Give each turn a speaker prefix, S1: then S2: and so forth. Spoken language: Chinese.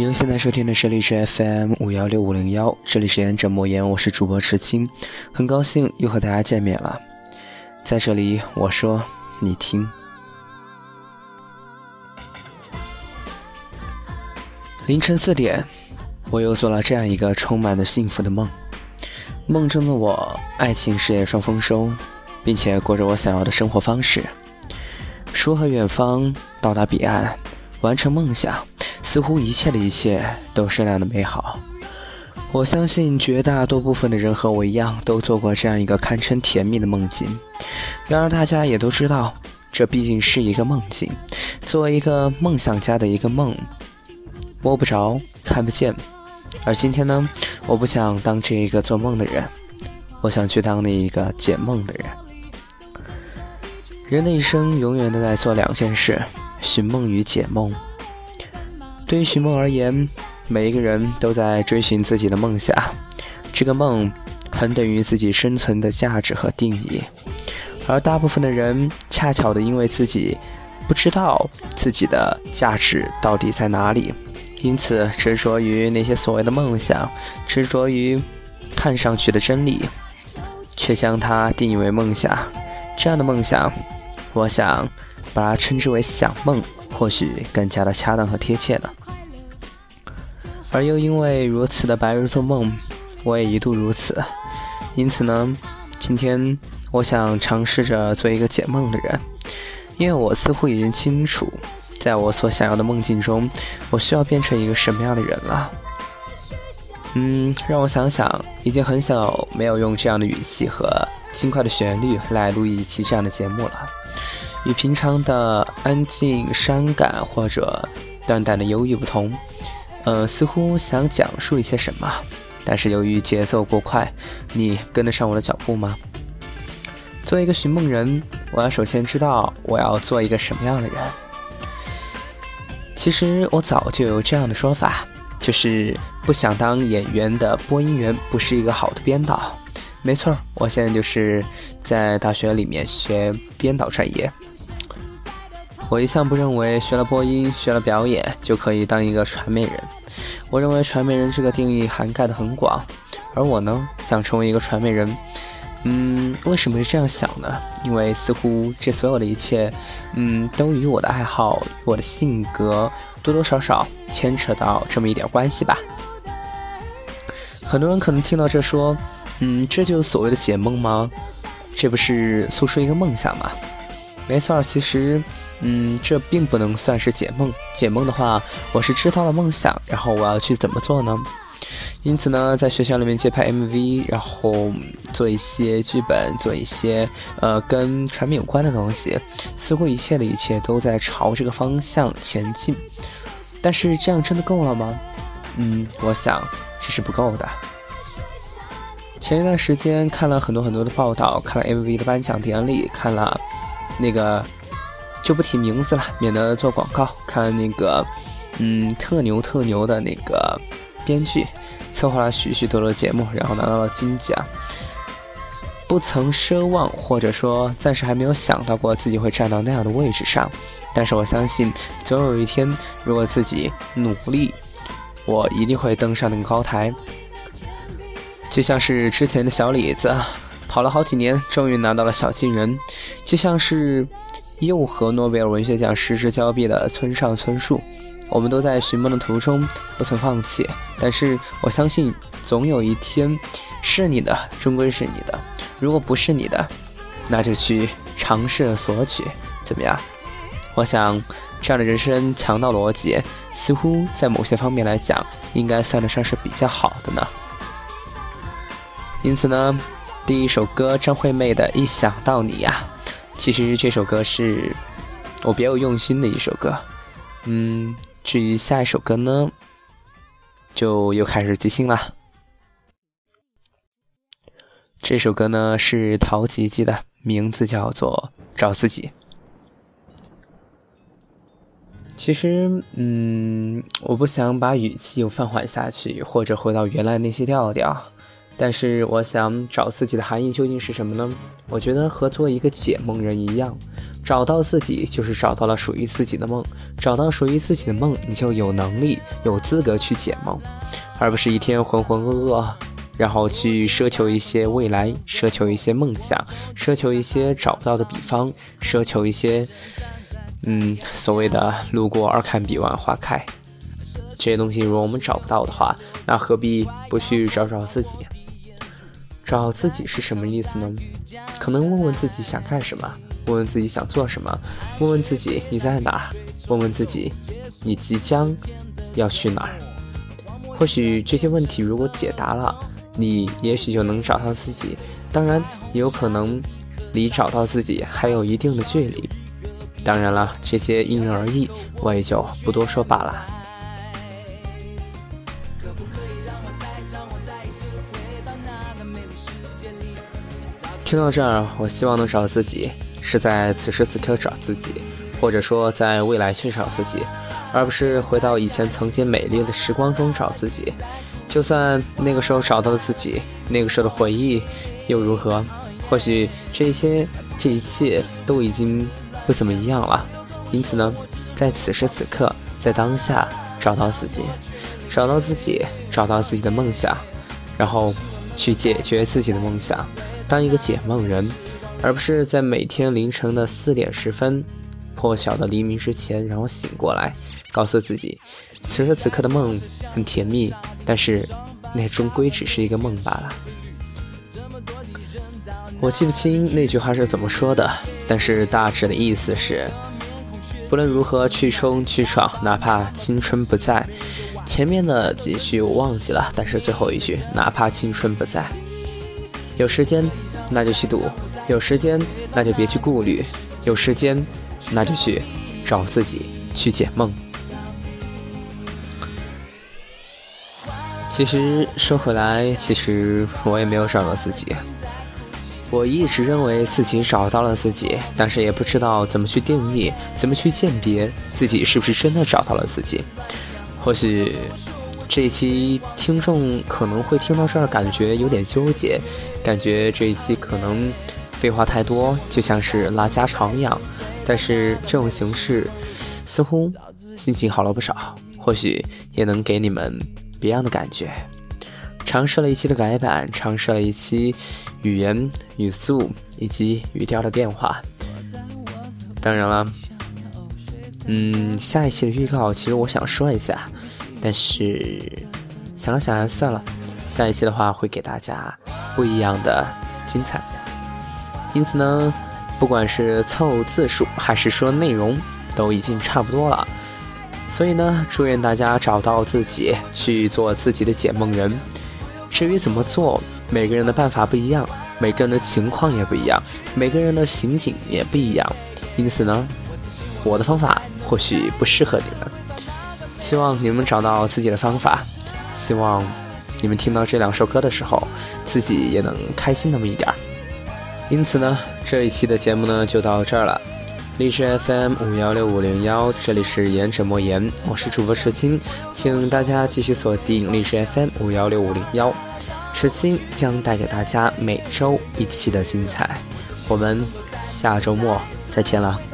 S1: 您现在收听的是荔枝 FM 五幺六五零幺，这里是言者莫言，我是主播池青，很高兴又和大家见面了。在这里，我说你听。凌晨四点，我又做了这样一个充满了幸福的梦。梦中的我，爱情事业双丰收，并且过着我想要的生活方式。书和远方，到达彼岸，完成梦想，似乎一切的一切都是那样的美好。我相信绝大多部分的人和我一样，都做过这样一个堪称甜蜜的梦境。然而，大家也都知道，这毕竟是一个梦境。作为一个梦想家的一个梦，摸不着，看不见。而今天呢，我不想当这一个做梦的人，我想去当那一个解梦的人。人的一生永远都在做两件事：寻梦与解梦。对于寻梦而言，每一个人都在追寻自己的梦想，这个梦很等于自己生存的价值和定义。而大部分的人恰巧的因为自己不知道自己的价值到底在哪里，因此执着于那些所谓的梦想，执着于看上去的真理，却将它定义为梦想。这样的梦想。我想把它称之为想梦，或许更加的恰当和贴切了。而又因为如此的白日做梦，我也一度如此。因此呢，今天我想尝试着做一个解梦的人，因为我似乎已经清楚，在我所想要的梦境中，我需要变成一个什么样的人了。嗯，让我想想，已经很久没有用这样的语气和轻快的旋律来录一期这样的节目了。与平常的安静、伤感或者淡淡的忧郁不同，呃，似乎想讲述一些什么，但是由于节奏过快，你跟得上我的脚步吗？作为一个寻梦人，我要首先知道我要做一个什么样的人。其实我早就有这样的说法，就是不想当演员的播音员不是一个好的编导。没错，我现在就是在大学里面学编导专业。我一向不认为学了播音、学了表演就可以当一个传媒人。我认为传媒人这个定义涵盖的很广，而我呢，想成为一个传媒人。嗯，为什么是这样想呢？因为似乎这所有的一切，嗯，都与我的爱好、我的性格多多少少牵扯到这么一点关系吧。很多人可能听到这说，嗯，这就是所谓的解梦吗？这不是诉说一个梦想吗？没错，其实。嗯，这并不能算是解梦。解梦的话，我是知道了梦想，然后我要去怎么做呢？因此呢，在学校里面接拍 MV，然后做一些剧本，做一些呃跟传媒有关的东西，似乎一切的一切都在朝这个方向前进。但是这样真的够了吗？嗯，我想这是不够的。前一段时间看了很多很多的报道，看了 MV 的颁奖典礼，看了那个。就不提名字了，免得做广告。看那个，嗯，特牛特牛的那个编剧，策划了许许多多节目，然后拿到了金奖。不曾奢望，或者说暂时还没有想到过自己会站到那样的位置上。但是我相信，总有一天，如果自己努力，我一定会登上那个高台。就像是之前的小李子，跑了好几年，终于拿到了小金人。就像是。又和诺贝尔文学奖失之交臂的村上春树，我们都在寻梦的途中不曾放弃。但是我相信，总有一天，是你的终归是你的。如果不是你的，那就去尝试索取，怎么样？我想，这样的人生强盗逻辑，似乎在某些方面来讲，应该算得上是比较好的呢。因此呢，第一首歌张惠妹的《一想到你》呀。其实这首歌是我别有用心的一首歌，嗯，至于下一首歌呢，就又开始即兴了。这首歌呢是陶吉吉的，名字叫做《找自己》。其实，嗯，我不想把语气又放缓下去，或者回到原来那些调调，但是我想找自己的含义究竟是什么呢？我觉得和做一个解梦人一样，找到自己就是找到了属于自己的梦，找到属于自己的梦，你就有能力、有资格去解梦，而不是一天浑浑噩噩，然后去奢求一些未来，奢求一些梦想，奢求一些找不到的比方，奢求一些，嗯，所谓的路过而看彼岸花开，这些东西如果我们找不到的话，那何必不去找找自己？找自己是什么意思呢？可能问问自己想干什么，问问自己想做什么，问问自己你在哪儿，问问自己你即将要去哪儿。或许这些问题如果解答了，你也许就能找到自己。当然，也有可能离找到自己还有一定的距离。当然了，这些因人而异，我也就不多说罢了。听到这儿，我希望能找自己，是在此时此刻找自己，或者说在未来去找自己，而不是回到以前曾经美丽的时光中找自己。就算那个时候找到了自己，那个时候的回忆又如何？或许这些这一切都已经不怎么一样了。因此呢，在此时此刻，在当下找到自己，找到自己，找到自己的梦想，然后去解决自己的梦想。当一个解梦人，而不是在每天凌晨的四点十分，破晓的黎明之前，然后醒过来，告诉自己，此时此刻的梦很甜蜜，但是那终归只是一个梦罢了。我记不清那句话是怎么说的，但是大致的意思是，不论如何去冲去闯，哪怕青春不在，前面的几句我忘记了，但是最后一句，哪怕青春不在。有时间，那就去赌；有时间，那就别去顾虑；有时间，那就去找自己，去解梦。其实说回来，其实我也没有找到自己。我一直认为自己找到了自己，但是也不知道怎么去定义，怎么去鉴别自己是不是真的找到了自己。或许。这一期听众可能会听到这儿，感觉有点纠结，感觉这一期可能废话太多，就像是拉家常一样。但是这种形式似乎心情好了不少，或许也能给你们别样的感觉。尝试了一期的改版，尝试了一期语言语速以及语调的变化。当然了，嗯，下一期的预告，其实我想说一下。但是想了想，还是算了。下一期的话会给大家不一样的精彩。因此呢，不管是凑字数还是说内容，都已经差不多了。所以呢，祝愿大家找到自己，去做自己的解梦人。至于怎么做，每个人的办法不一样，每个人的情况也不一样，每个人的刑警也不一样。因此呢，我的方法或许不适合你们。希望你们找到自己的方法，希望你们听到这两首歌的时候，自己也能开心那么一点儿。因此呢，这一期的节目呢就到这儿了。荔枝 FM 五幺六五零幺，这里是言者莫言，我是主播赤青，请大家继续锁定荔枝 FM 五幺六五零幺，赤青将带给大家每周一期的精彩。我们下周末再见了。